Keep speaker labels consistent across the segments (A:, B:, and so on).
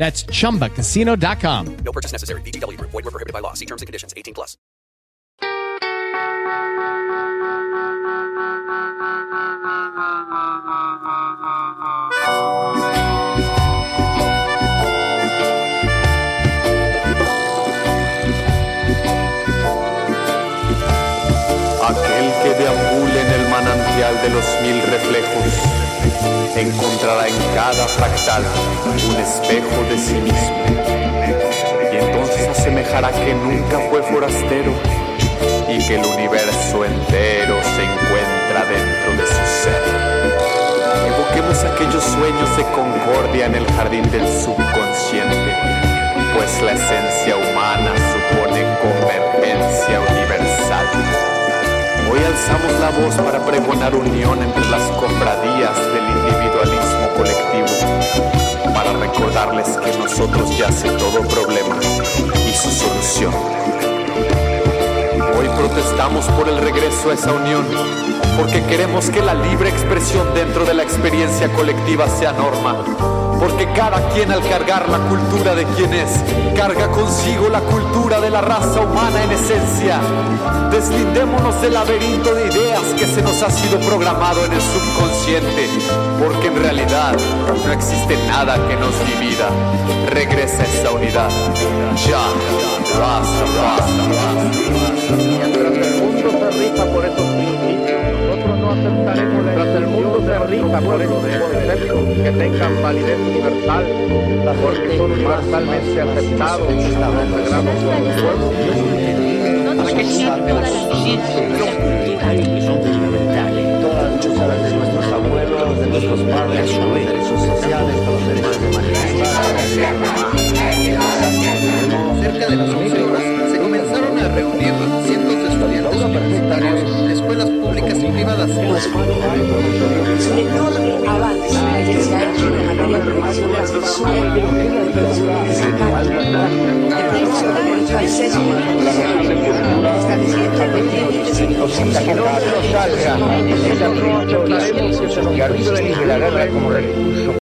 A: That's chumbacasino.com.
B: No purchase necessary. VGW Group. Void were prohibited by law. See terms and conditions. 18 plus.
C: Aquel que deambule en el manantial de los mil reflejos encontrará en cada fractal un espejo de sí mismo. Y entonces asemejará que nunca fue forastero y que el universo entero se encuentra dentro de su ser. Evoquemos aquellos sueños de concordia en el jardín del subconsciente, pues la esencia humana supone convergencia universal. Hoy alzamos la voz para pregonar unión entre las cofradías del individualismo colectivo, para recordarles que nosotros yace todo problema y su solución. Hoy protestamos por el regreso a esa unión, porque queremos que la libre expresión dentro de la experiencia colectiva sea norma, porque cada quien al cargar la cultura de quien es, carga consigo la cultura de la raza humana en esencia. Deslindémonos del laberinto de ideas que se nos ha sido programado en el subconsciente, porque en realidad no existe nada que nos divida. Regresa esa unidad. Ya, raza, raza,
D: Mientras el mundo se rija por esos principios, no aceptaremos Mientras el mundo se rija por esos conceptos que tengan validez universal, porque son universalmente aceptados y sagrados por el pueblo.
E: Porque siempre toda la conciencia y son fundamentales. Todas las luchas de nuestros abuelos, de nuestros padres, los derechos sociales, los derechos humanos.
F: Cerca de las 11 horas se comenzaron a reunir cientos de estudiantes universitarios escuelas públicas y privadas.
E: Es un enorme avance que se ha hecho en la materia de
D: que se nos olvide la guerra como recurso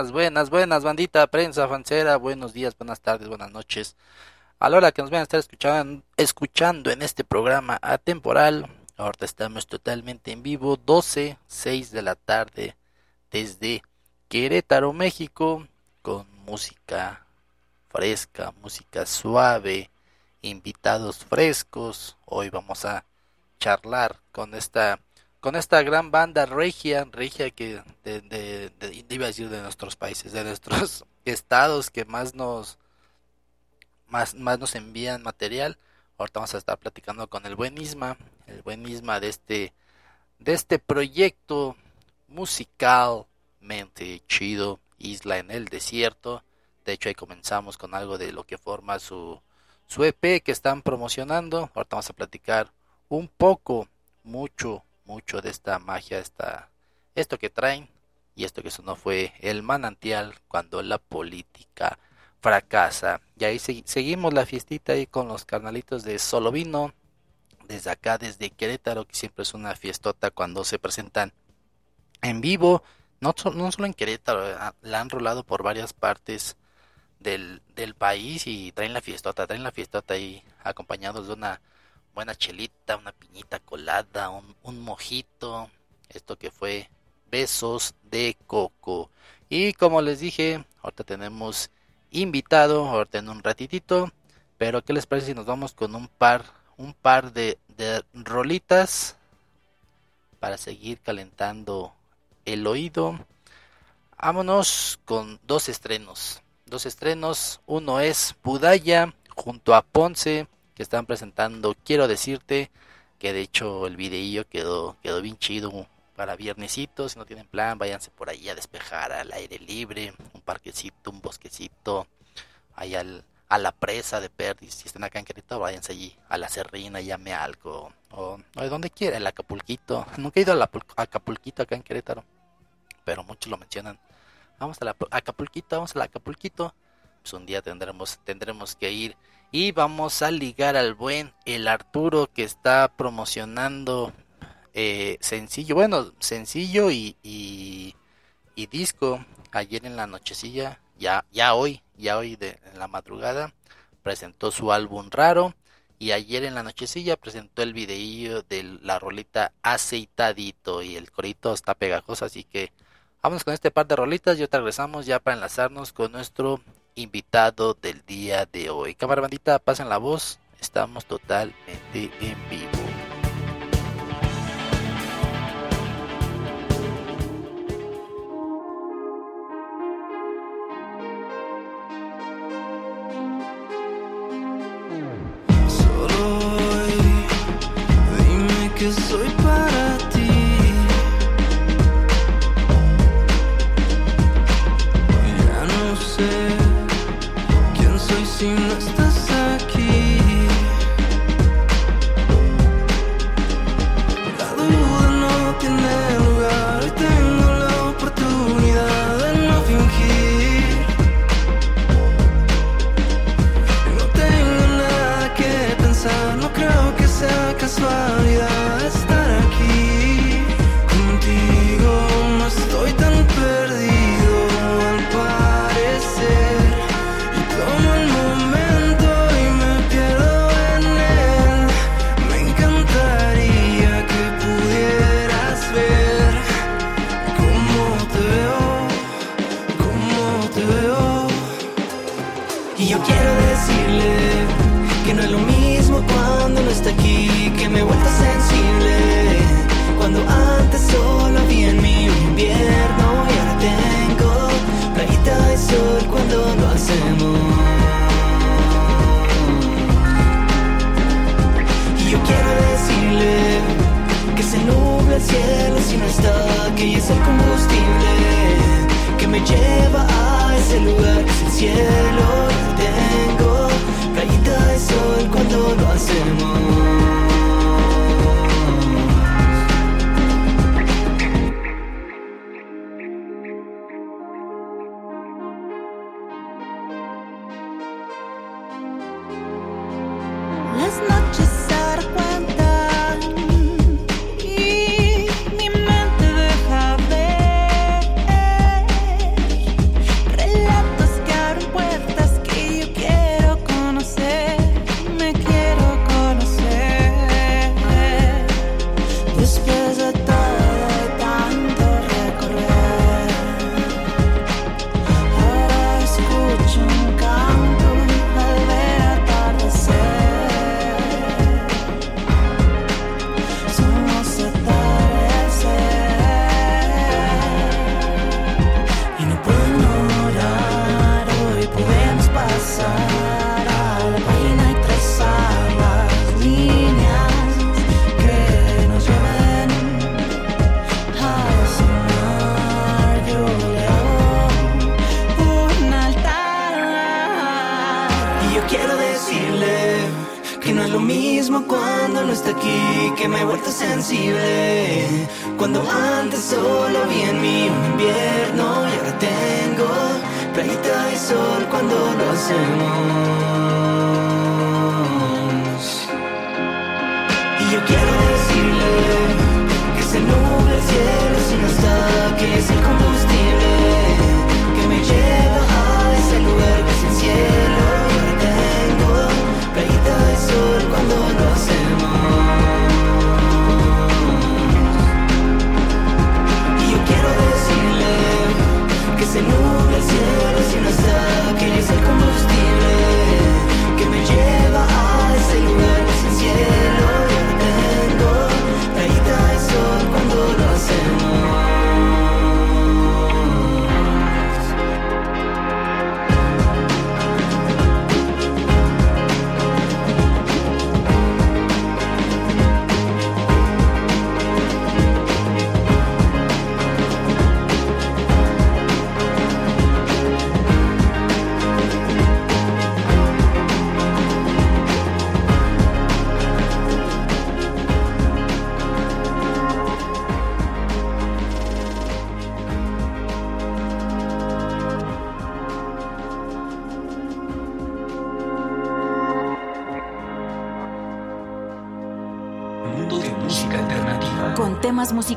G: buenas, buenas, buenas, bandita, prensa, fancera, buenos días, buenas tardes, buenas noches. A la hora que nos vayan a estar escuchando, escuchando en este programa atemporal, ahorita estamos totalmente en vivo, 12, 6 de la tarde, desde Querétaro, México, con música fresca, música suave, invitados frescos. Hoy vamos a charlar con esta con esta gran banda regia, regia que de, de, de, decir de nuestros países, de nuestros estados que más nos más, más nos envían material. Ahorita vamos a estar platicando con el buen Isma, el buen Isma de este de este proyecto musicalmente chido, Isla en el Desierto. De hecho ahí comenzamos con algo de lo que forma su su EP que están promocionando. Ahorita vamos a platicar un poco, mucho, mucho de esta magia, esta, esto que traen y esto que eso no fue el manantial cuando la política fracasa. Y ahí seguimos la fiestita ahí con los carnalitos de Solo Vino, desde acá, desde Querétaro, que siempre es una fiestota cuando se presentan en vivo, no, no solo en Querétaro, la han rolado por varias partes del, del país y traen la fiestota, traen la fiestota ahí acompañados de una buena chelita, una piñita colada, un, un mojito, esto que fue besos de coco. Y como les dije, ahorita tenemos invitado, ahorita en un ratitito, pero ¿qué les parece si nos vamos con un par, un par de, de rolitas para seguir calentando el oído? Vámonos con dos estrenos. Dos estrenos, uno es Budaya junto a Ponce que están presentando Quiero decirte que de hecho el videillo quedó quedó bien chido para viernesito, si no tienen plan, váyanse por ahí a despejar al aire libre, un parquecito, un bosquecito, ahí al, a la presa de Perdis, si están acá en Querétaro, váyanse allí a la Serrina, llame algo, o, o donde quiera, el Acapulquito, nunca he ido a Acapulquito acá en Querétaro, pero muchos lo mencionan, vamos a la Acapulquito, vamos al Acapulquito, pues un día tendremos, tendremos que ir y vamos a ligar al buen el Arturo que está promocionando eh, sencillo, bueno, sencillo y, y, disco. Ayer en la nochecilla, ya, ya hoy, ya hoy de, en la madrugada, presentó su álbum raro. Y ayer en la nochecilla presentó el videillo de la rolita aceitadito. Y el corito está pegajoso, así que vamos con este par de rolitas. Y otra regresamos ya para enlazarnos con nuestro invitado del día de hoy. Cámara bandita, pasen la voz, estamos totalmente en vivo.
H: Solo hoy, dime que soy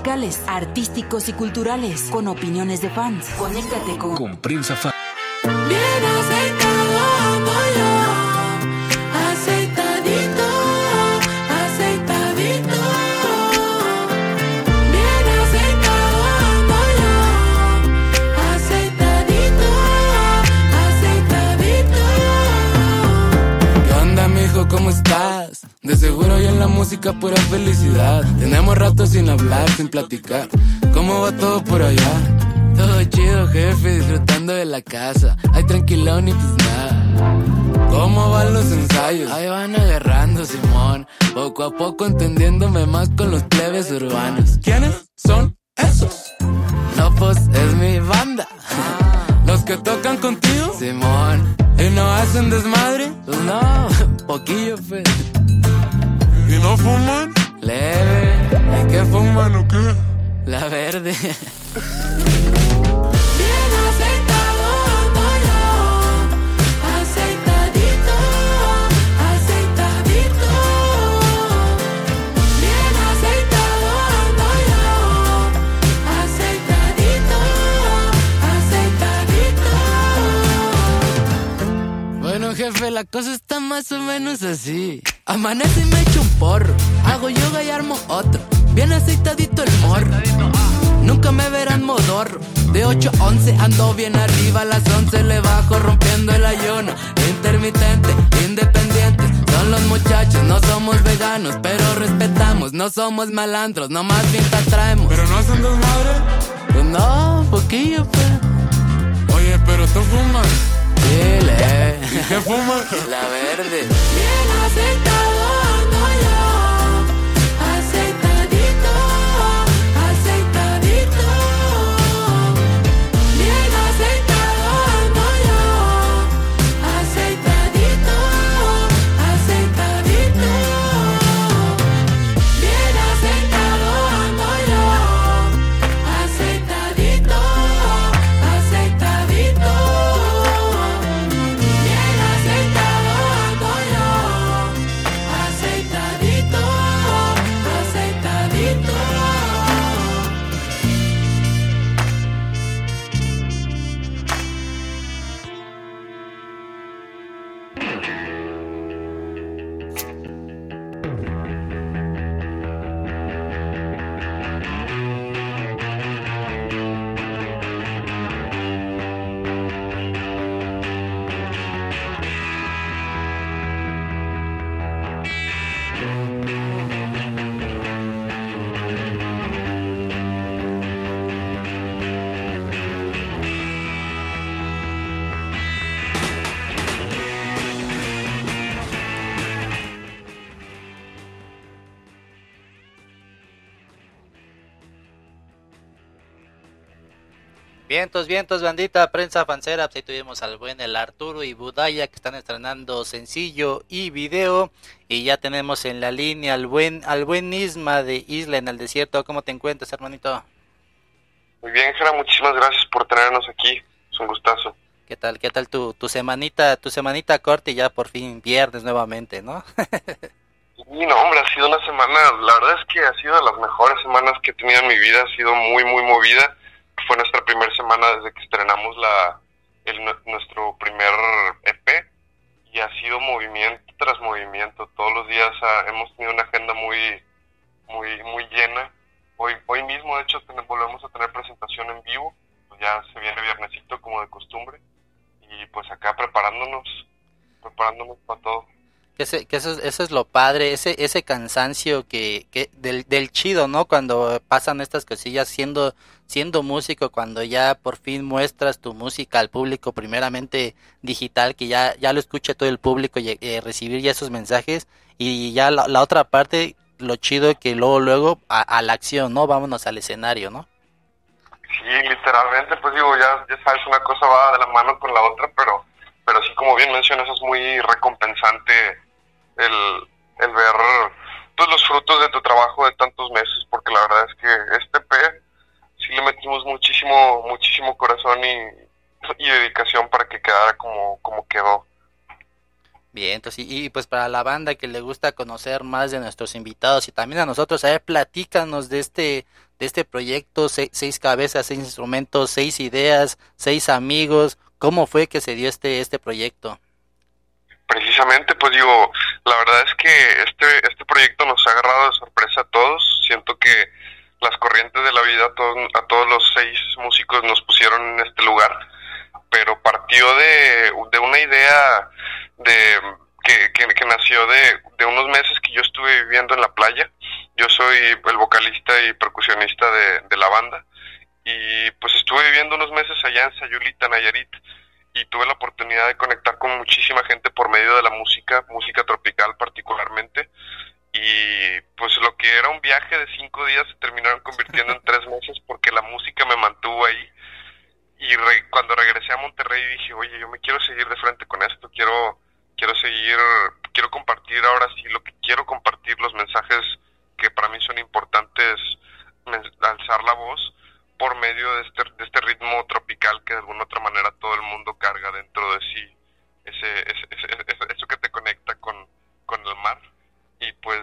E: musicales, artísticos y culturales, con opiniones de fans. Conéctate con,
I: con Prensa Fan.
J: Hablar, sin platicar. ¿Cómo va todo por allá? Todo chido, jefe, disfrutando de la casa. Hay tranquilón y pues nada. ¿Cómo van los ensayos? Ahí van agarrando, Simón. Poco a poco entendiéndome más con los plebes urbanos. ¿Quiénes son esos? No, pues es mi banda. Los que tocan contigo, Simón. ¿Y no hacen desmadre? Pues no, poquillo, fe. ¿Y no fuman? Leve. ¿Y qué fuman o qué? La verde.
K: Bien aceitado ando yo, aceitadito, aceitadito. Bien aceitado ando yo, aceitadito, aceitadito.
J: Bueno, jefe, la cosa está más o menos así. Amanece y me echo un porro. Hago yoga y armo otro. Bien aceitadito el morro. Nunca me verán modorro. De 8 a 11 ando bien arriba. A las 11 le bajo rompiendo el ayuno. Intermitente, independientes. Son los muchachos, no somos veganos. Pero respetamos, no somos malandros. No más pinta traemos. ¿Pero no hacen desmadre? Pues no, poquillo, pues. Oye, pero tú fumas. Dile. ¿Y qué fumas? La verde.
K: Bien aceitado ando
G: Vientos, vientos, bandita, prensa fancera, pues ahí tuvimos al buen el Arturo y Budaya que están estrenando sencillo y video y ya tenemos en la línea al buen al buen Isma de Isla en el Desierto. ¿Cómo te encuentras, hermanito?
L: Muy bien, Jera, muchísimas gracias por tenernos aquí. Es un gustazo.
G: ¿Qué tal? ¿Qué tal tu, tu semanita, tu semanita corta y ya por fin viernes nuevamente, ¿no?
L: Y no, hombre, ha sido una semana, la verdad es que ha sido de las mejores semanas que he tenido en mi vida, ha sido muy, muy movida. Fue nuestra primera semana desde que estrenamos la el, nue- nuestro primer EP y ha sido movimiento tras movimiento. Todos los días ah, hemos tenido una agenda muy, muy, muy llena. Hoy, hoy mismo, de hecho, volvemos a tener presentación en vivo. Pues ya se viene viernesito como de costumbre y pues acá preparándonos, preparándonos para todo.
G: Que, ese- que eso, es- eso es lo padre, ese, ese cansancio que, que del, del chido, ¿no? Cuando pasan estas cosillas siendo, siendo músico, cuando ya por fin muestras tu música al público, primeramente digital, que ya, ya lo escuche todo el público y eh, recibir ya esos mensajes, y ya la, la otra parte, lo chido que luego, luego a, a la acción, ¿no? Vámonos al escenario, ¿no?
L: Sí, literalmente, pues digo, ya, ya sabes, una cosa va de la mano con la otra, pero, pero sí, como bien mencionas, es muy recompensante el, el ver pues, los frutos de tu trabajo de tantos meses, porque la verdad es que este P sí le metimos muchísimo, muchísimo corazón y, y dedicación para que quedara como, como quedó.
G: Bien, entonces, y, y, pues para la banda que le gusta conocer más de nuestros invitados y también a nosotros, a ver, platícanos de este, de este proyecto, se- seis cabezas, seis instrumentos, seis ideas, seis amigos, ¿cómo fue que se dio este, este proyecto?
L: Precisamente, pues digo, la verdad es que este, este proyecto nos ha agarrado de sorpresa a todos. Siento que las corrientes de la vida a todos, a todos los seis músicos nos pusieron en este lugar, pero partió de, de una idea de que, que, que nació de, de unos meses estuve viviendo en la playa. Yo soy el vocalista y percusionista de, de la banda y pues estuve viviendo unos meses allá en Sayulita, Nayarit y tuve la oportunidad de conectar con muchísima gente por medio de la música, música tropical particularmente. Y pues lo que era un viaje de cinco días se terminaron convirtiendo en tres meses porque la música me mantuvo ahí. Y re- cuando regresé a Monterrey dije oye yo me quiero seguir de frente con esto quiero quiero seguir quiero compartir ahora sí lo que quiero compartir los mensajes que para mí son importantes alzar la voz por medio de este, de este ritmo tropical que de alguna otra manera todo el mundo carga dentro de sí ese, ese- ese- eso que te conecta con, con el mar. Y pues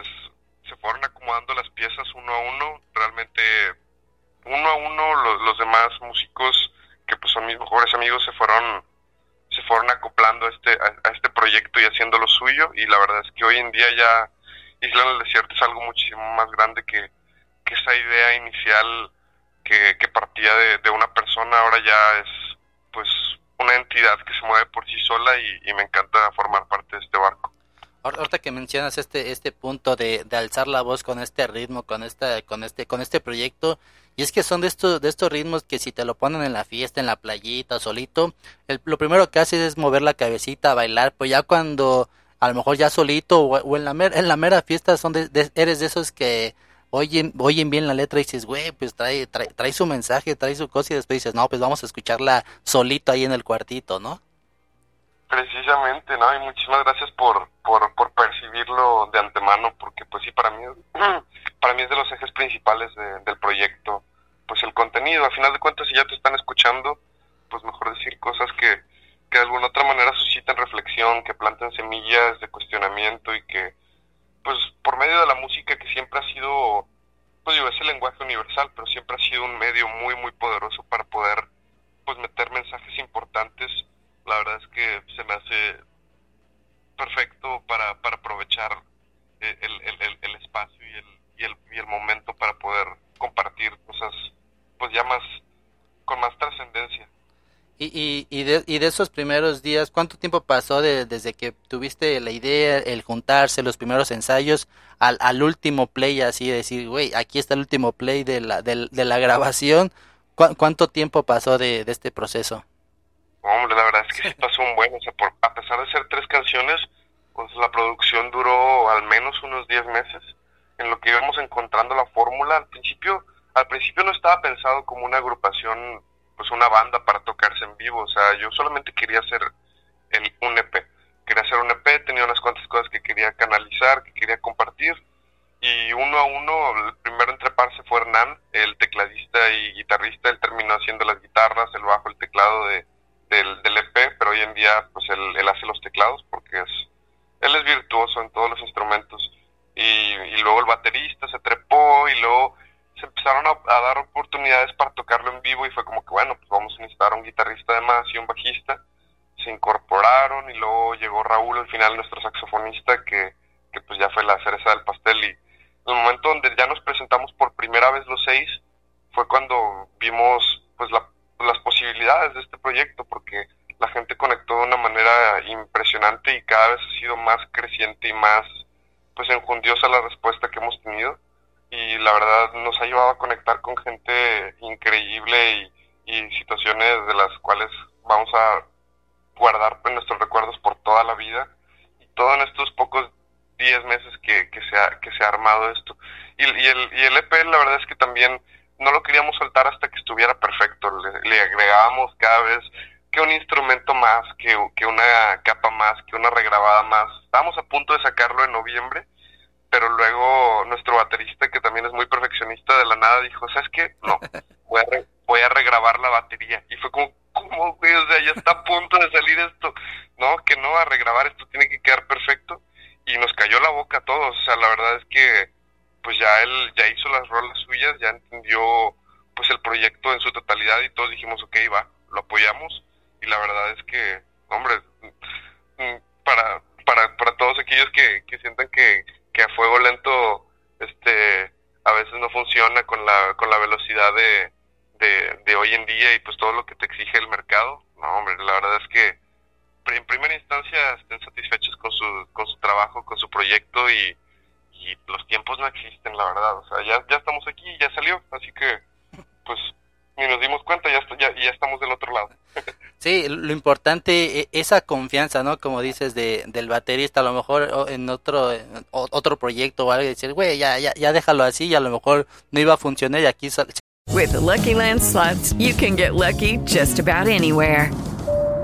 L: se fueron acomodando las piezas uno a uno realmente uno a uno los, los demás músicos que pues son mis mejores amigos se fueron se fueron acoplando a este a, este proyecto y haciendo lo suyo. Y la verdad es que hoy en día ya Isla en el Desierto es algo muchísimo más grande que, que esa idea inicial que, que partía de, de una persona ahora ya es pues una entidad que se mueve por sí sola y, me encanta formar parte de este barco.
G: Ahor- Ahorita que mencionas este este punto de, de alzar la voz con este ritmo, con esta con este con este proyecto, y es que son de estos de estos ritmos que si te lo ponen en la fiesta, en la playita, solito, lo primero que haces es mover la cabecita, bailar, pues ya cuando a lo mejor ya solito o, en la mera, en la mera fiesta son de, de- eres de esos que oyen oyen bien la letra y dices, güey, pues trae, trae trae su mensaje, trae su cosa y después dices, no, pues vamos a escucharla solito ahí en el cuartito, ¿no?
L: Precisamente, ¿no? Y muchísimas gracias por, por, por percibirlo de antemano, porque pues sí, para mí, para mí es de los ejes principales de- del proyecto, pues el contenido. A final de cuentas, si ya te están escuchando, pues mejor decir cosas que, que de alguna otra manera susciten reflexión, que planten semillas de cuestionamiento y que, pues medio de la música que siempre ha sido, pues digo, es el lenguaje universal, pero siempre ha sido un medio muy, muy poderoso para poder, pues meter mensajes importantes la verdad es que se me hace perfecto para, para aprovechar el, el, el, el espacio y el, y, el, y el momento para poder compartir cosas pues ya más con más trascendencia.
G: Y, y, y, de, y de esos primeros días, ¿cuánto tiempo pasó de- desde que tuviste la idea, el juntarse, los primeros ensayos, al, al último play, así de decir, güey, aquí está el último play de la, del- de, la grabación? ¿Cu- ¿Cuánto tiempo pasó de, de este proceso?
L: Hombre, la verdad es que sí pasó un buen, o sea, por, a pesar de ser tres canciones, pues la producción duró al menos unos 10 meses, en lo que íbamos encontrando la fórmula. Al principio, al principio no estaba pensado como una agrupación, pues una banda para tocarse en vivo, o sea, yo solamente quería hacer el, un EP, quería hacer un EP, tenía unas cuantas cosas que quería canalizar, que quería compartir, y uno a uno, el primero en treparse fue Hernán, el tecladista y guitarrista, él terminó haciendo las guitarras, el bajo, el teclado de, del, del EP, pero hoy en día pues él, hace los teclados porque es él es virtuoso en todos los instrumentos. Y, y luego el baterista se trepó y luego se empezaron a, dar oportunidades para tocarlo en vivo y fue como que bueno pues vamos a necesitar un guitarrista además y un bajista. Se incorporaron y luego llegó Raúl al final nuestro saxofonista que, que pues ya fue la cereza del pastel. Y el momento donde ya nos presentamos por primera vez los seis fue cuando vimos pues la las posibilidades de este proyecto porque la gente conectó de una manera impresionante y cada vez ha sido más creciente y más pues enjundiosa la respuesta que hemos tenido y la verdad nos ha llevado a conectar con gente increíble y, y situaciones de las cuales vamos a guardar en nuestros recuerdos por toda la vida y todo en estos pocos 10 meses que, que, se ha, que se ha armado esto y, y, el, y el EP la verdad es que también no lo queríamos soltar hasta que estuviera perfecto. Le, le agregábamos cada vez que un instrumento más, que, que, una capa más, que una regrabada más. Estábamos a punto de sacarlo en noviembre, pero luego nuestro baterista, que también es muy perfeccionista de la nada, dijo, ¿sabes qué? No, voy a, re, voy a regrabar la batería. Y fue como, ¿cómo, güey? O sea, ya está a punto de salir esto. No, que no, a regrabar esto tiene que quedar perfecto. Y nos cayó la boca a todos. O sea, la verdad es que pues ya él ya hizo las rolas suyas, ya entendió pues el proyecto en su totalidad y todos dijimos, ok, va, lo apoyamos y la verdad es que, hombre, para, para, para todos aquellos que, que sientan que, que a fuego lento este a veces no funciona con la, con la velocidad de, de, hoy en día y pues todo lo que te exige el mercado, no, hombre, la verdad es que en primera instancia estén satisfechos con su, con su trabajo, con su proyecto y, los tiempos no existen, la verdad. O sea, ya, ya estamos aquí, ya salió, así que pues ni nos dimos cuenta, ya, ya, ya estamos del otro lado.
G: Sí, lo importante, e- esa confianza, ¿no? Como dices, de, del baterista, a lo mejor en otro en otro proyecto o algo, decir, güey, ya, ya, ya déjalo así, y a lo mejor no iba a funcionar, y aquí
M: With the Lucky Land slots, you can get lucky just about anywhere.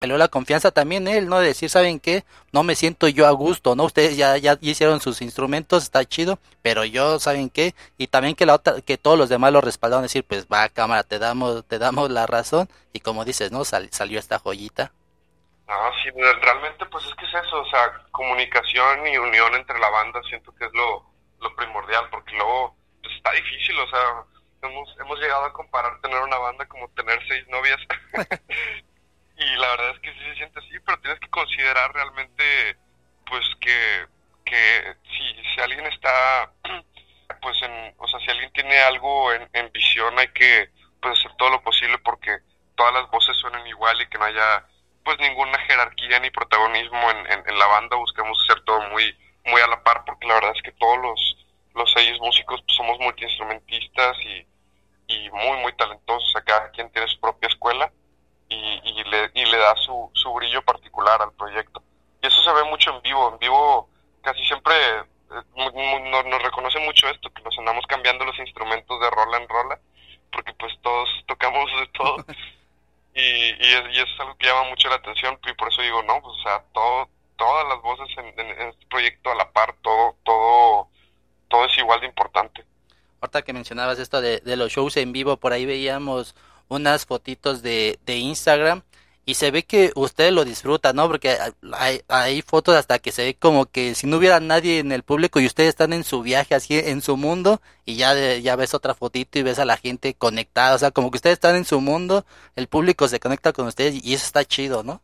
G: Salió la confianza también él, ¿no? De decir, ¿saben qué? No me siento yo a gusto, ¿no? Ustedes ya, ya hicieron sus instrumentos, está chido, pero yo, ¿saben qué? Y también que la otra, que todos los demás lo respaldaron, decir, pues va, cámara, te damos, te damos la razón, y como dices, ¿no? Sal- salió esta joyita.
L: No, sí, realmente pues es que es eso, o sea, comunicación y unión entre la banda siento que es lo, lo primordial, porque luego pues, está difícil, o sea, hemos, hemos llegado a comparar tener una banda como tener seis novias. y la verdad es que sí se siente así, pero tienes que considerar realmente pues que, que si, si alguien está pues en, o sea, si alguien tiene algo en, en visión hay que pues hacer todo lo posible porque todas las voces suenen igual y que no haya pues ninguna jerarquía ni protagonismo en, en, la banda, busquemos hacer todo muy muy a la par porque la verdad es que todos los los seis músicos pues, somos multiinstrumentistas y, y muy muy talentosos, o sea, cada quien tiene su propia escuela y, y le, y le da su, su brillo particular al proyecto. Y eso se ve mucho en vivo, en vivo casi siempre eh, nos, nos reconoce mucho esto, que nos andamos cambiando los instrumentos de rola en rola, porque pues todos tocamos de todo y, y, es, y eso es algo que llama mucho la atención y por eso digo, no, pues o sea, todo, todas las voces en, en- en este proyecto a la par, todo, todo, todo es igual de importante.
G: Ahorita que mencionabas esto de, de los shows en vivo, por ahí veíamos unas fotitos de, de Instagram y se ve que ustedes lo disfrutan, ¿no? Porque hay, fotos hasta que se ve como que si no hubiera nadie en el público y ustedes están en su viaje así en su mundo y ya, de- ya ves otra fotito y ves a la gente conectada, o sea, como que ustedes están en su mundo, el público se conecta con ustedes y eso está chido, ¿no?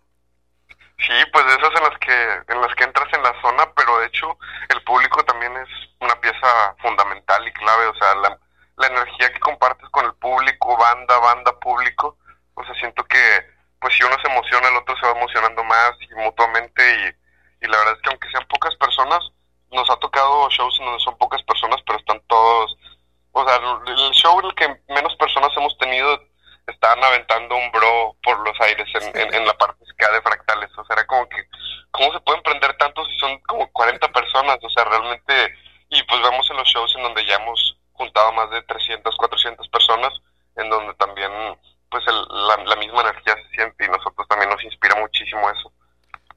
L: Sí, pues de esas en las que en las que entras en la zona, pero de hecho el público también es una pieza fundamental y clave, o sea, la, la energía que compartes con el público, banda, banda, público, o sea, siento que pues si uno se emociona, el otro se va emocionando más y mutuamente y, y la verdad es que aunque sean pocas personas, nos ha tocado shows en donde son pocas personas, pero están todos, o sea, el show en el que menos personas hemos tenido estaban aventando un bro por los aires en, en, en la parte de fractales. O sea, era como que, ¿cómo se pueden prender tantos si son como 40 personas? O sea, realmente, y pues vemos en los shows en donde ya hemos juntado más de 300, 400 personas, en donde también, pues el- la, la misma energía se siente y nosotros también nos inspira muchísimo eso.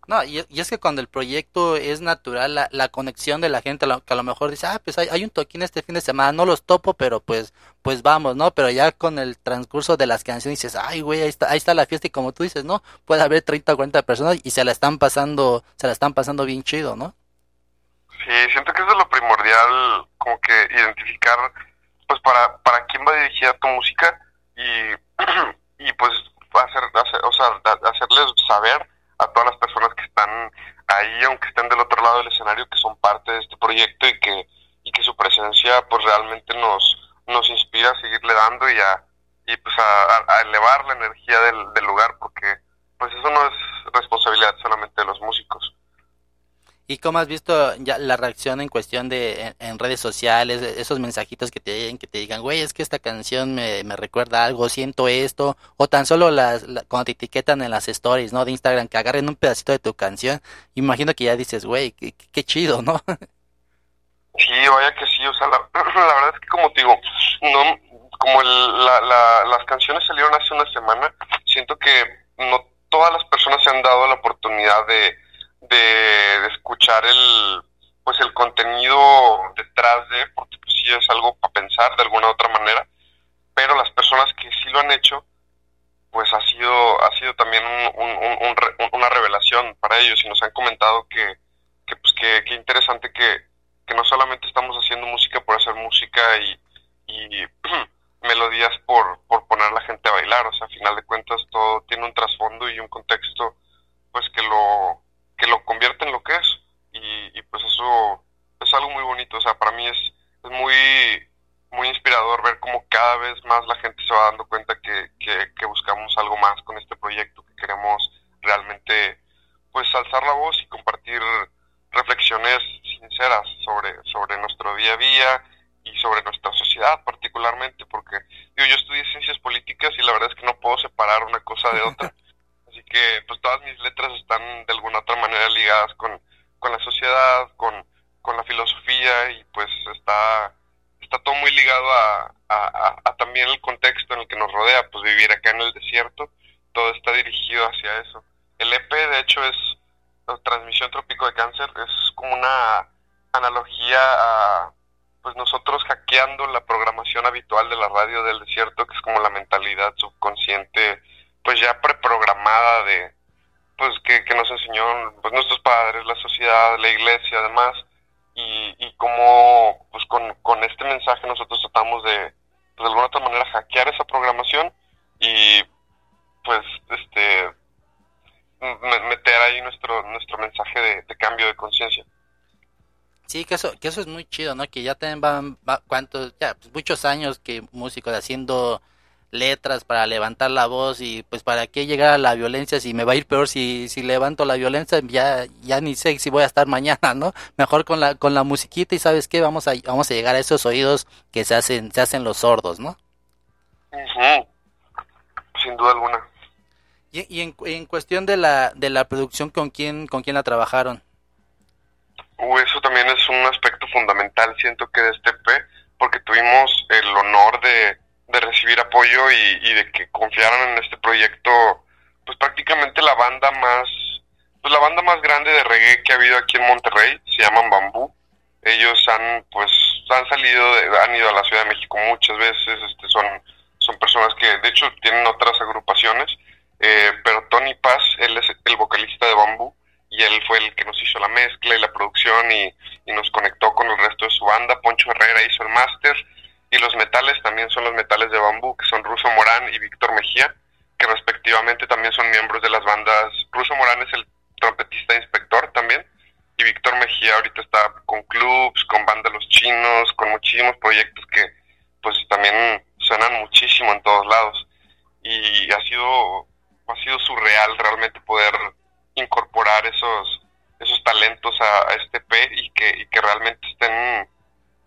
G: No, y, es que cuando el proyecto es natural, la, la conexión de la gente, lo- que a lo mejor dice, ah, pues hay, hay un toquín este fin de semana, no los topo, pero pues, pues vamos, ¿no? Pero ya con el transcurso de las canciones dices, ay, güey, ahí está, ahí está la fiesta y como tú dices, ¿no? Puede haber 30 o 40 personas y se la están pasando, se la están pasando bien chido, ¿no?
L: Sí, siento que eso es lo primordial, como que identificar, pues para, para quién va dirigida tu música y, y pues hacer, hacer, o sea, hacerles saber a todas las personas que están ahí, aunque estén del otro lado del escenario, que son parte de este proyecto y que, y que su presencia pues realmente nos, nos inspira a seguirle dando y a, y pues a elevar la energía del, del lugar, porque pues eso no es responsabilidad solamente de los músicos.
G: ¿Y cómo has visto la reacción en cuestión de en, redes sociales, e- esos mensajitos que te lleguen, que te digan, güey, es que esta canción me, me recuerda algo, siento esto, o tan solo las, la- cuando te etiquetan en las stories, ¿no? De Instagram, que agarren un pedacito de tu canción, imagino que ya dices, güey, qué- qué chido, ¿no?
L: Sí, vaya que sí, o sea, la, la verdad es que como te digo, no, como el- la, la- las canciones salieron hace una semana, siento que no todas las personas se han dado la oportunidad de, de, escuchar el, pues el contenido detrás de, porque pues sí es algo para pensar de alguna u otra manera, pero las personas que sí lo han hecho, pues ha sido, ha sido también un- un- una revelación para ellos. Y nos han comentado que, que pues que, que interesante que, que no solamente estamos haciendo música por hacer música y, y melodías por, por poner a la gente a bailar, o sea, a final de cuentas todo tiene un trasfondo y un contexto pues que lo que lo convierte en lo que es y, pues eso es algo muy bonito, o sea, para mí es, muy muy inspirador ver cómo cada vez más la gente se va dando cuenta que, que, que buscamos algo más con este proyecto, que queremos realmente pues alzar la voz y compartir reflexiones sinceras sobre, sobre nuestro día a día y sobre nuestra sociedad particularmente, porque digo, yo estudié ciencias políticas y la verdad es que no puedo separar una cosa de otra. Que pues todas mis letras están de alguna otra manera ligadas con, con la sociedad, con, con la filosofía y pues está, está todo muy ligado a, a, también el contexto en el que nos rodea, pues vivir acá en el desierto, todo está dirigido hacia eso. El EP de hecho es transmisión trópico de cáncer, es como una analogía a pues nosotros hackeando la programación habitual de la radio del desierto, que es como la mentalidad subconsciente, pues ya preprogramada de, pues que, que nos enseñó pues, nuestros padres, la sociedad, la iglesia, además, y, y como pues con, con este mensaje nosotros tratamos de, pues, de alguna otra manera hackear esa programación y pues este me- meter ahí nuestro nuestro mensaje de, cambio de conciencia.
G: Sí, que eso, que eso es muy chido, ¿no? Que ya tienen van, va- cuántos, ya, pues, muchos años que músicos haciendo letras para levantar la voz y pues para qué llegar a la violencia si me va a ir peor si, si levanto la violencia ya, ya ni sé si voy a estar mañana, ¿no? Mejor con la, con la musiquita y sabes qué, vamos a, vamos a llegar a esos oídos que se hacen, se hacen los sordos, ¿no?
L: Sin duda alguna.
G: Y, y en, en cuestión de la, de la producción, ¿con quién, con quién la trabajaron?
L: Uh, eso también es un aspecto fundamental, siento que de este EP, porque tuvimos el honor de, de recibir apoyo y, de que confiaran en este proyecto, pues prácticamente la banda más, pues la banda más grande de reggae que ha habido aquí en Monterrey, se llaman Bambú. Ellos han, pues, han salido, de- han ido a la Ciudad de México muchas veces, este, son, son personas que, de hecho, tienen otras agrupaciones, eh, pero Tony Paz, él es el vocalista de Bambú, y él fue el que nos hizo la mezcla y la producción y, y nos conectó con el resto de su banda. Poncho Herrera hizo el máster y los metales también son los metales de bambú, que son Ruso Morán y Víctor Mejía, que respectivamente también son miembros de las bandas. Ruso Morán es el trompetista inspector también y Víctor Mejía ahorita está con clubs, con banda Los Chinos, con muchísimos proyectos que pues también suenan muchísimo en todos lados y ha sido ha sido surreal realmente poder incorporar esos esos talentos a, a este P y que, y que realmente estén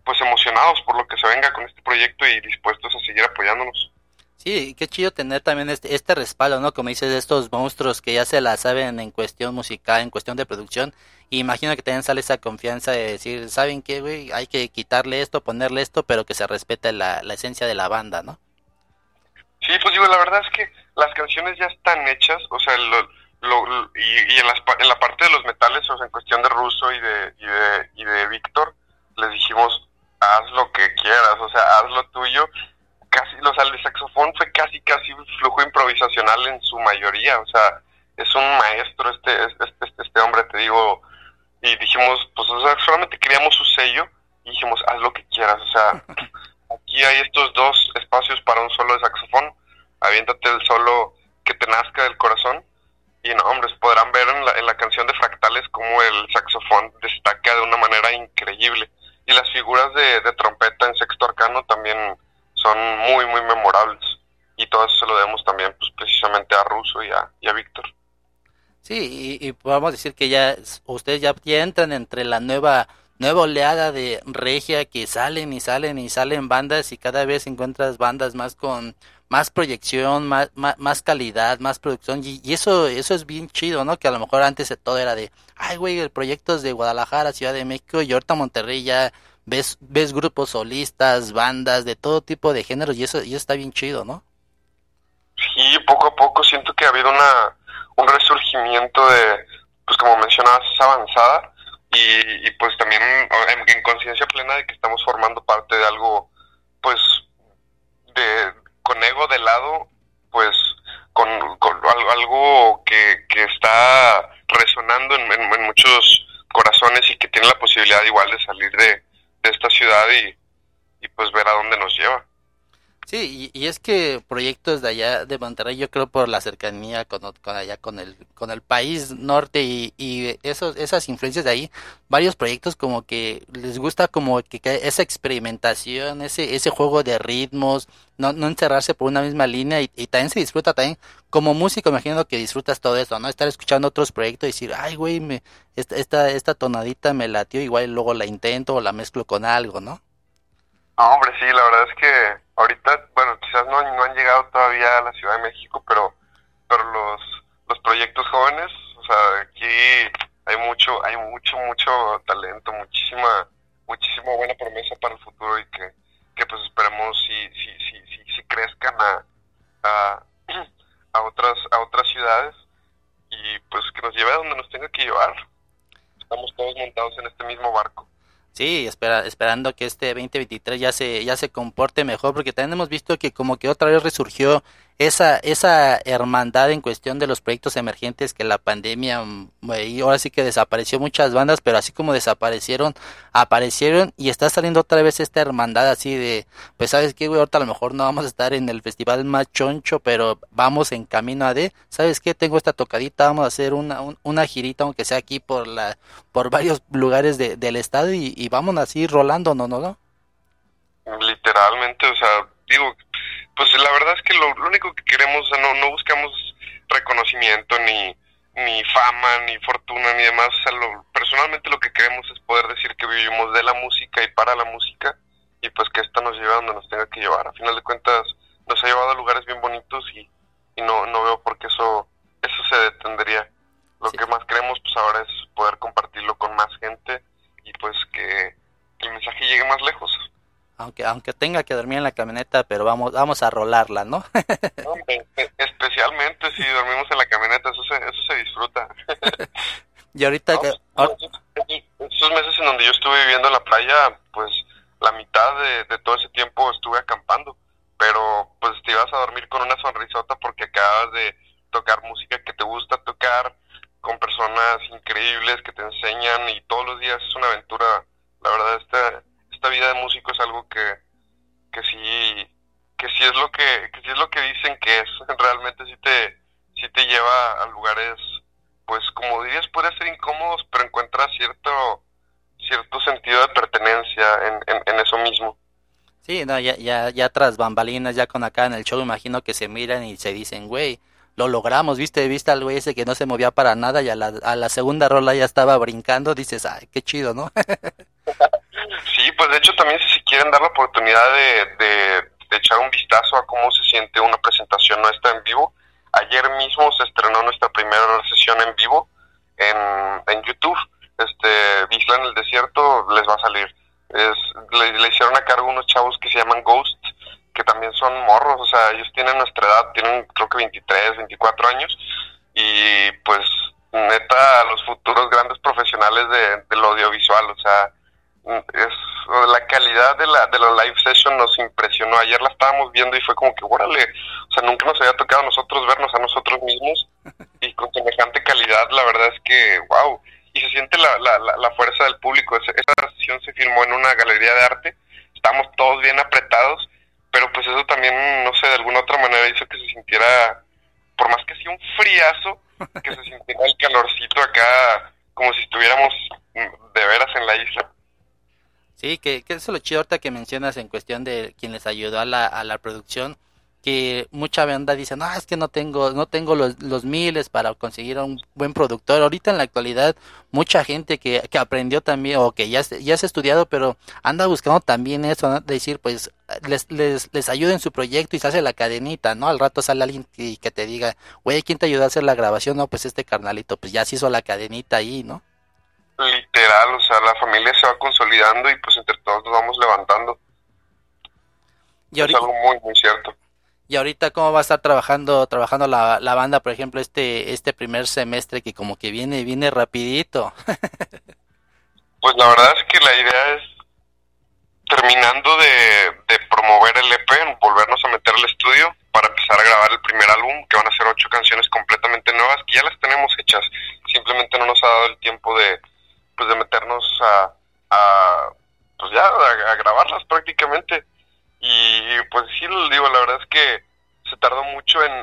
L: pues emocionados por lo que se venga con este proyecto y dispuestos a seguir apoyándonos.
G: Sí, qué chido tener también este, este respaldo, ¿no? Como dices, de estos monstruos que ya se la saben en cuestión musical, en cuestión de producción. Y imagino que también sale esa confianza de decir, ¿saben qué, güey? Hay que quitarle esto, ponerle esto, pero que se respete la, la esencia de la banda, ¿no?
L: Sí, pues digo, la verdad es que las canciones ya están hechas, o sea, lo, lo- lo- y, y en, las, en la parte de los metales, o sea, en cuestión de Russo y de, y de, y de Víctor, les dijimos, haz lo que quieras, o sea, haz lo tuyo. Casi, o sea, el saxofón fue casi, casi flujo improvisacional en su mayoría, o sea, es un maestro este, este, este, este hombre, te digo, y dijimos, pues, o sea, solamente queríamos su sello, y dijimos, haz lo que quieras, o sea, aquí hay estos dos espacios para un solo de saxofón, aviéntate el solo que te nazca del corazón, y no, hombres, podrán ver en la, en la canción de Fractales cómo el saxofón destaca de una manera increíble, y las figuras de, de trompeta en sexto arcano también son muy, muy memorables, y todo eso se lo debemos también, pues, precisamente a Russo y a, y a Víctor.
G: Sí, y, y podemos decir que ya ustedes ya, ya entran entre la nueva nueva oleada de regia que salen y salen y salen bandas y cada vez encuentras bandas más con más proyección, más, más, más calidad, más producción y, eso eso es bien chido, ¿no? Que a lo mejor antes de todo era de, ay güey, el proyecto es de Guadalajara, Ciudad de México y ahorita Monterrey ya ves ves grupos solistas, bandas de todo tipo de géneros y eso y eso está bien chido, ¿no?
L: Sí, poco a poco siento que ha habido una, un resurgimiento de, pues como mencionabas, esa avanzada y, y pues también en, en conciencia plena de que estamos formando parte de algo, pues, de con ego de lado, pues, con, con al- algo que, que está resonando en, en- en muchos corazones y que tiene la posibilidad igual de salir de, de esta ciudad y, y pues ver a dónde nos lleva.
G: Sí, y, y es que proyectos de allá de Monterrey, yo creo por la cercanía con, allá con el con el país norte y, esos esas influencias de ahí, varios proyectos como que les gusta como que, que esa experimentación, ese ese juego de ritmos, no no encerrarse por una misma línea y, y también se disfruta también como músico, imagino que disfrutas todo eso, ¿no? Estar escuchando otros proyectos y decir, "Ay, güey, me esta esta esta tonadita me latió, igual luego la intento o la mezclo con algo, ¿no?"
L: Hombre, sí, la verdad es que ahorita, bueno, quizás no, no han llegado todavía a la Ciudad de México, pero, pero los, los proyectos jóvenes, o sea, aquí hay mucho, hay mucho, mucho talento, muchísima, muchísima buena promesa para el futuro y que, que pues esperemos si, si, si, si, si crezcan a, a, a otras, a otras ciudades y pues que nos lleve a donde nos tenga que llevar. Estamos todos montados en este mismo barco.
G: Sí, espera, esperando que este 2023 ya se ya se comporte mejor porque también hemos visto que como que otra vez resurgió esa esa hermandad en cuestión de los proyectos emergentes que la pandemia mm, y ahora sí que desapareció muchas bandas, pero así como desaparecieron, aparecieron y está saliendo otra vez esta hermandad así de pues sabes qué, güey, ahorita a lo mejor no vamos a estar en el festival más choncho, pero vamos en camino a de, ¿sabes qué? Tengo esta tocadita, vamos a hacer una un- una girita aunque sea aquí por la por varios lugares de- del estado y, y vamos así rolando, ¿no? ¿no? ¿no?
L: Literalmente, o sea, digo, pues la verdad es que lo, lo único que queremos, no, no buscamos reconocimiento, ni, ni fama, ni fortuna, ni demás. O sea, lo- personalmente lo que queremos es poder decir que vivimos de la música y para la música, y pues que esta nos lleve a donde nos tenga que llevar. A final de cuentas, nos ha llevado a lugares bien bonitos y, y no, no veo por qué eso, eso se detendría. Lo que más queremos, pues ahora es poder compartirlo con más gente y pues que el mensaje llegue más lejos.
G: Aunque aunque tenga que dormir en la camioneta, pero vamos vamos a rolarla, ¿no?
L: E- especialmente si dormimos en la camioneta, eso se, eso se disfruta.
G: y ahorita que ahor-
L: Esos meses en donde yo estuve viviendo en la playa, pues la mitad de, de todo ese tiempo estuve acampando, pero pues te ibas a dormir con una sonrisota porque acabas de tocar música que te gusta tocar, con personas increíbles que te enseñan y todos los días es una aventura. La verdad, esta, esta vida de músico es algo que, que sí que sí es lo que, que sí es lo que dicen que es. Realmente sí te sí te lleva a lugares pues como dirías puede ser incómodos pero encuentras cierto cierto sentido de pertenencia en, en, en eso mismo.
G: Sí, no, ya, ya, ya tras bambalinas, ya con acá en el show, imagino que se miran y se dicen, güey, lo logramos, viste, viste al güey ese que no se movía para nada y a la, a la segunda rola ya estaba brincando, dices, ay, qué chido, ¿no?
L: sí pues de hecho también si quieren dar la oportunidad de, de, echar un vistazo a cómo se siente una presentación nuestra en vivo ayer mismo se estrenó nuestra primera sesión en vivo en, en YouTube. Este Isla en el desierto les va a salir. Es, le, le hicieron a cargo unos chavos que se llaman Ghosts, que también son morros, o sea, ellos tienen nuestra edad, tienen creo que 23, 24 años, y pues neta, los futuros grandes profesionales de, del audiovisual, o sea, es la calidad de la de la live session nos impresionó. Ayer la estábamos viendo y fue como que, órale, o sea, nunca nos había tocado a nosotros vernos a nosotros mismos y con semejante calidad, la verdad es que, wow, y se siente la, la, la, la fuerza del público. Esa, esa sesión se filmó en una galería de arte, estamos todos bien apretados, pero pues eso también, no sé, de alguna otra manera hizo que se sintiera, por más que sea un friazo, que se sintiera el calorcito acá, como si estuviéramos mm, de veras en la isla.
G: Sí, que, que eso es lo chido ahorita que mencionas en cuestión de quien les ayudó a la, a la producción, que mucha banda dice, no, es que no tengo, no tengo los, los miles para conseguir a un buen productor. Ahorita en la actualidad, mucha gente que, que aprendió también, o que ya, se- ya has estudiado, pero anda buscando también eso, decir, pues, les, les, les ayuda en su proyecto y se hace la cadenita, ¿no? Al rato sale alguien que, que te diga, güey, ¿quién te ayudó a hacer la grabación? No, pues este carnalito, pues ya se hizo la cadenita ahí, ¿no?
L: Literal, o sea, la familia se va consolidando y pues entre todos nos vamos levantando.
G: Y
L: Es
G: ahorita,
L: algo muy, muy cierto.
G: y ahorita cómo va a estar trabajando, trabajando la, la banda, por ejemplo, este, este primer semestre que como que viene, viene rapidito.
L: Pues la verdad es que la idea es, terminando de, de promover el EP, volvernos a meter al estudio para empezar a grabar el primer álbum, que van a ser ocho canciones completamente nuevas, que ya las tenemos hechas, simplemente no nos ha dado el tiempo de, pues de meternos a, pues ya, a, a grabarlas prácticamente. Y pues sí, lo digo, la verdad es que se tardó mucho en,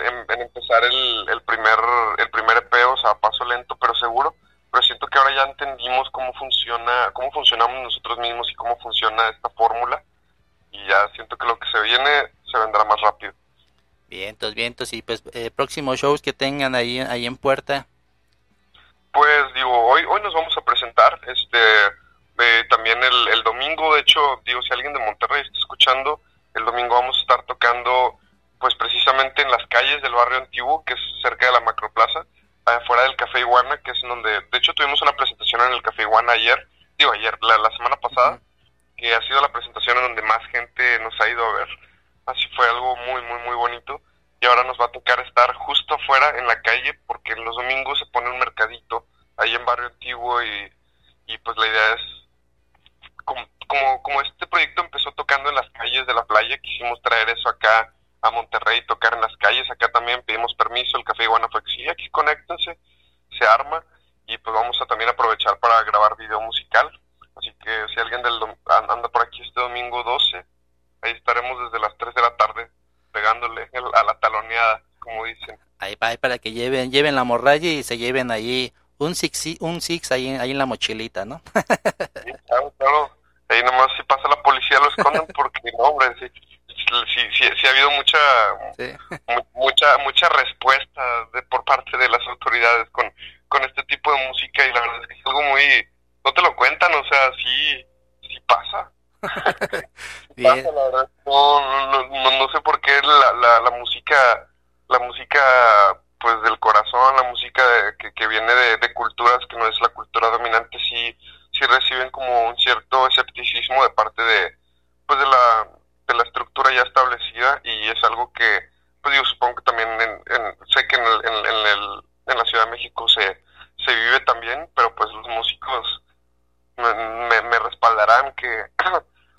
L: empezar el, primer el primer EP, o sea, paso lento pero seguro. Pero siento que ahora ya entendimos cómo funciona, cómo funcionamos nosotros mismos y cómo funciona esta fórmula. Y ya siento que lo que se viene se vendrá más rápido.
G: Vientos, vientos y pues eh, próximos shows que tengan ahí, ahí en puerta.
L: Pues digo, hoy hoy nos vamos a presentar, este eh, también el, el domingo, de hecho, digo, si alguien de Monterrey está escuchando, el domingo vamos a estar tocando pues precisamente en las calles del barrio antiguo, que es cerca de la Macroplaza, afuera del Café Iguana, que es en donde, de hecho tuvimos una presentación en el Café Iguana ayer, digo ayer, la, la semana pasada, que ha sido la presentación en donde más gente nos ha ido a ver. Así fue algo muy, muy, muy bonito. Y ahora nos va a tocar estar justo afuera en la calle, porque los domingos se pone un mercadito ahí en Barrio Antiguo y, y pues la idea es, como, como, como este proyecto empezó tocando en las calles de la playa, quisimos traer eso acá a Monterrey, tocar en las calles. Acá también pedimos permiso, el Café Iguana fue sí, aquí conéctense, se arma y pues vamos a también aprovechar para grabar video musical. Así que si alguien del dom- an- anda por aquí este domingo 12, ahí estaremos desde las 3 de la tarde pegándole el- a la taloneada, como
G: para que lleven, lleven la morralla y se lleven ahí un six, un six ahí, ahí en la mochilita, ¿no?
L: Sí, claro, claro. Ahí nomás si pasa la policía lo esconden porque no, hombre, sí, sí, sí, sí ha habido mucha mu- mucha mucha respuesta de por parte de las autoridades con con este tipo de música y la verdad es que es algo muy no te lo cuentan, o sea, sí sí pasa.
G: Bien.
L: Pasa, la verdad. No, no, no, no sé por qué la, la, la música la música pues del corazón, la música de- que, que viene de, de culturas que no es la cultura dominante, sí, sí reciben como un cierto escepticismo de parte de pues de la de la estructura ya establecida y es algo que pues digo supongo que también en, en- sé que en, el, en, en el- en la Ciudad de México se se vive también pero pues los músicos me, me, me respaldarán que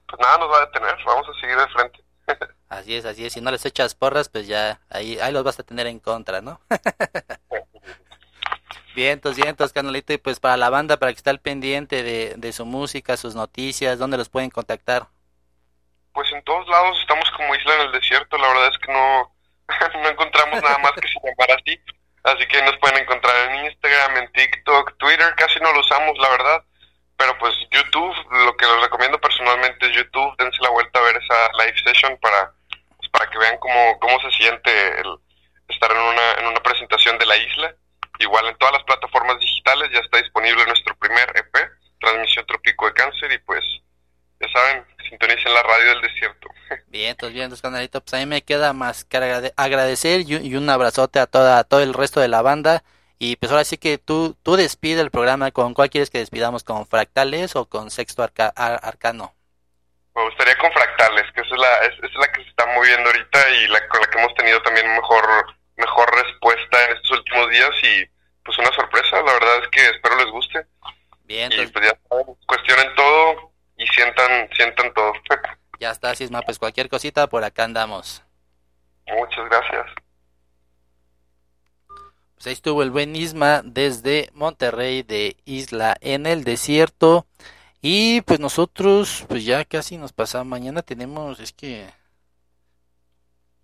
L: pues nada nos va a detener vamos a seguir de frente
G: Así así es. Si no les echas porras, pues ya ahí, ahí los vas a tener en contra, ¿no? vientos, vientos, canalito. Y pues para la banda, para que esté al pendiente de, de su música, sus noticias, ¿dónde los pueden contactar?
L: Pues en todos lados estamos como isla en el desierto, la verdad es que no, no encontramos nada más que se llamar así, así que nos pueden encontrar en Instagram, en TikTok, Twitter, casi no lo usamos, la verdad, pero pues YouTube, lo que les recomiendo personalmente es YouTube, dense la vuelta a ver esa live session para, para que vean cómo, cómo se siente el estar en una, en una presentación de la isla, igual en todas las plataformas digitales ya está disponible nuestro primer EP, Transmisión Trópico de Cáncer, y pues ya saben, sintonicen la radio del desierto.
G: Vientos, vientos, canalito. Pues a mí me queda más que agrade- agradecer y, un abrazote a toda, todo el resto de la banda. Y pues ahora sí que tú, tú despide el programa. ¿Con cuál quieres que despidamos? ¿Con Fractales o con Sexto Arca- Ar- Arcano?
L: Me gustaría con Fractales, que esa es la, es, es la que se está moviendo ahorita y la con la que hemos tenido también mejor, mejor respuesta en estos últimos días y pues una sorpresa, la verdad es que espero les guste.
G: Bien,
L: y pues ya saben, cuestionen todo y sientan, sientan todo.
G: Ya está, Sisma. Pues cualquier cosita, por acá andamos.
L: Muchas gracias.
G: Pues ahí estuvo el buen Isma desde Monterrey de Isla en el Desierto. Y pues nosotros, pues ya casi nos pasa. Mañana tenemos, es que.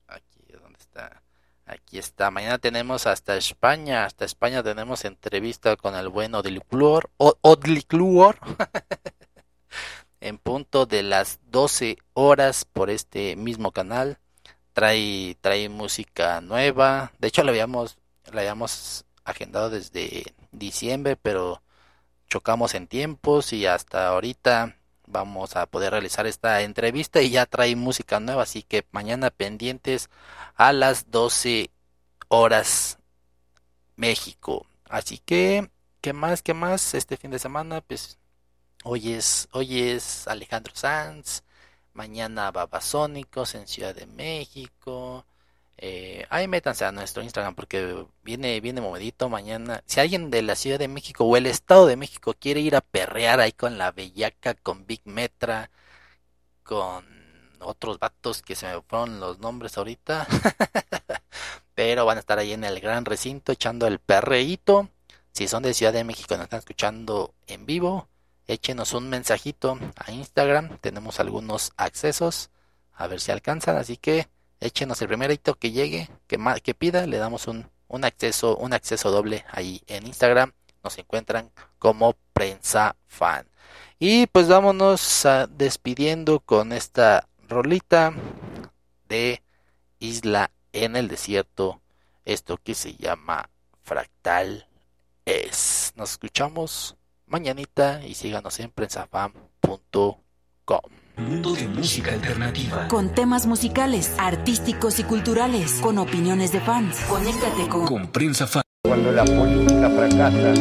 G: Aquí, ¿dónde está? Aquí está. Mañana tenemos hasta España. Hasta España tenemos entrevista con el buen Odlicluor. O- Odlicluor. en punto de las 12 horas por este mismo canal. Trae, trae música nueva. De hecho, la habíamos, la habíamos agendado desde diciembre, pero chocamos en tiempos y hasta ahorita vamos a poder realizar esta entrevista y ya trae música nueva, así que mañana pendientes a las 12 horas México. Así que, ¿qué más? ¿Qué más? Este fin de semana, pues hoy es, hoy es Alejandro Sanz, mañana Babasónicos en Ciudad de México. Eh, ahí métanse a nuestro Instagram porque viene, viene movidito mañana. Si alguien de la Ciudad de México o el Estado de México quiere ir a perrear ahí con la Bellaca, con Big Metra, con otros vatos que se me fueron los nombres ahorita, pero van a estar ahí en el gran recinto echando el perreíto. Si son de Ciudad de México y nos están escuchando en vivo, échenos un mensajito a Instagram. Tenemos algunos accesos a ver si alcanzan. Así que échenos el primer hito que llegue, que, pida, le damos un, acceso, un acceso doble ahí en Instagram. Nos encuentran como Prensa Fan. Y pues vámonos despidiendo con esta rolita de Isla en el Desierto. Esto que se llama Fractal es. Nos escuchamos mañanita y síganos en prensafan.com.
I: Mundo de música alternativa.
E: Con temas musicales, artísticos y culturales, con opiniones de fans. Conéctate con
I: Con prensa fan.
N: Cuando la política fracasa,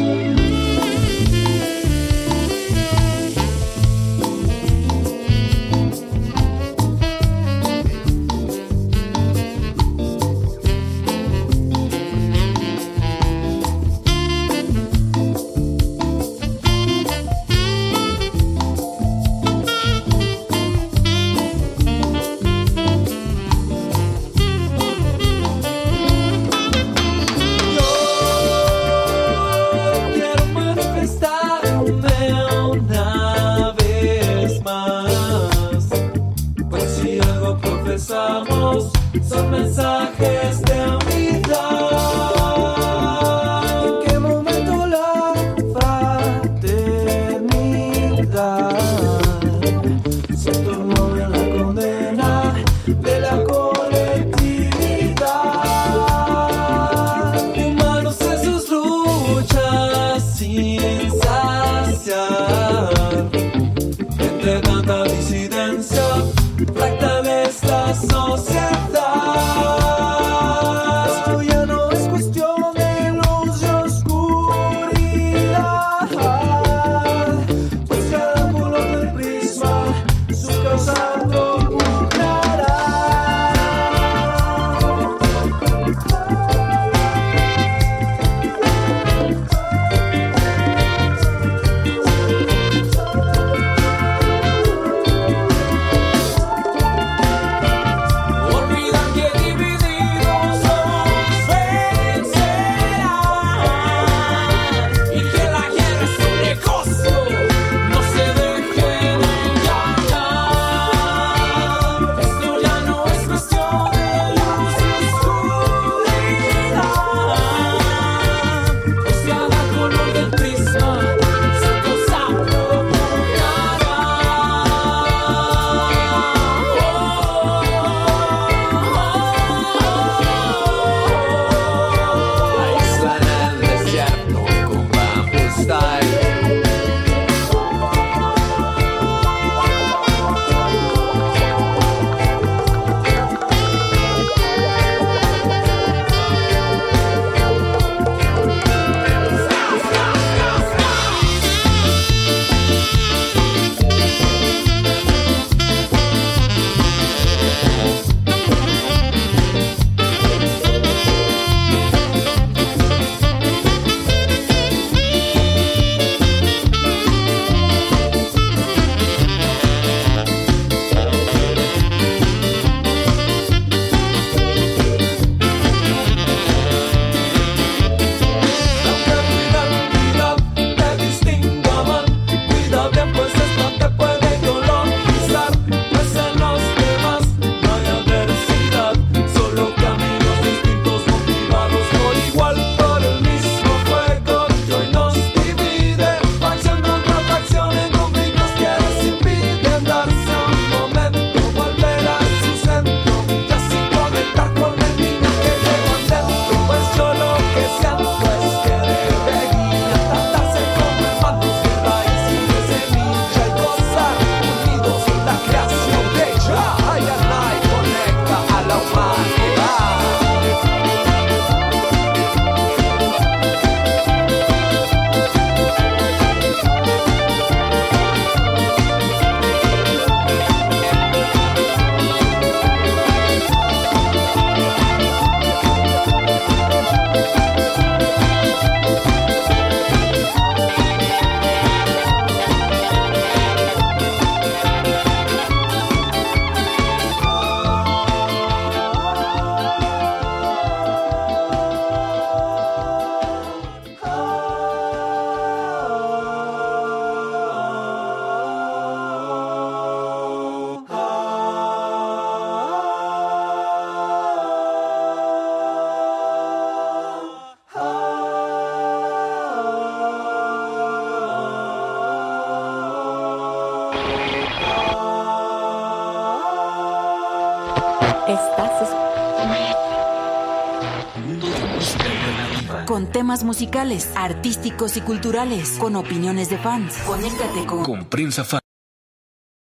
E: musicales, artísticos y culturales, con opiniones de fans. Conéctate con
I: Con prensa fan.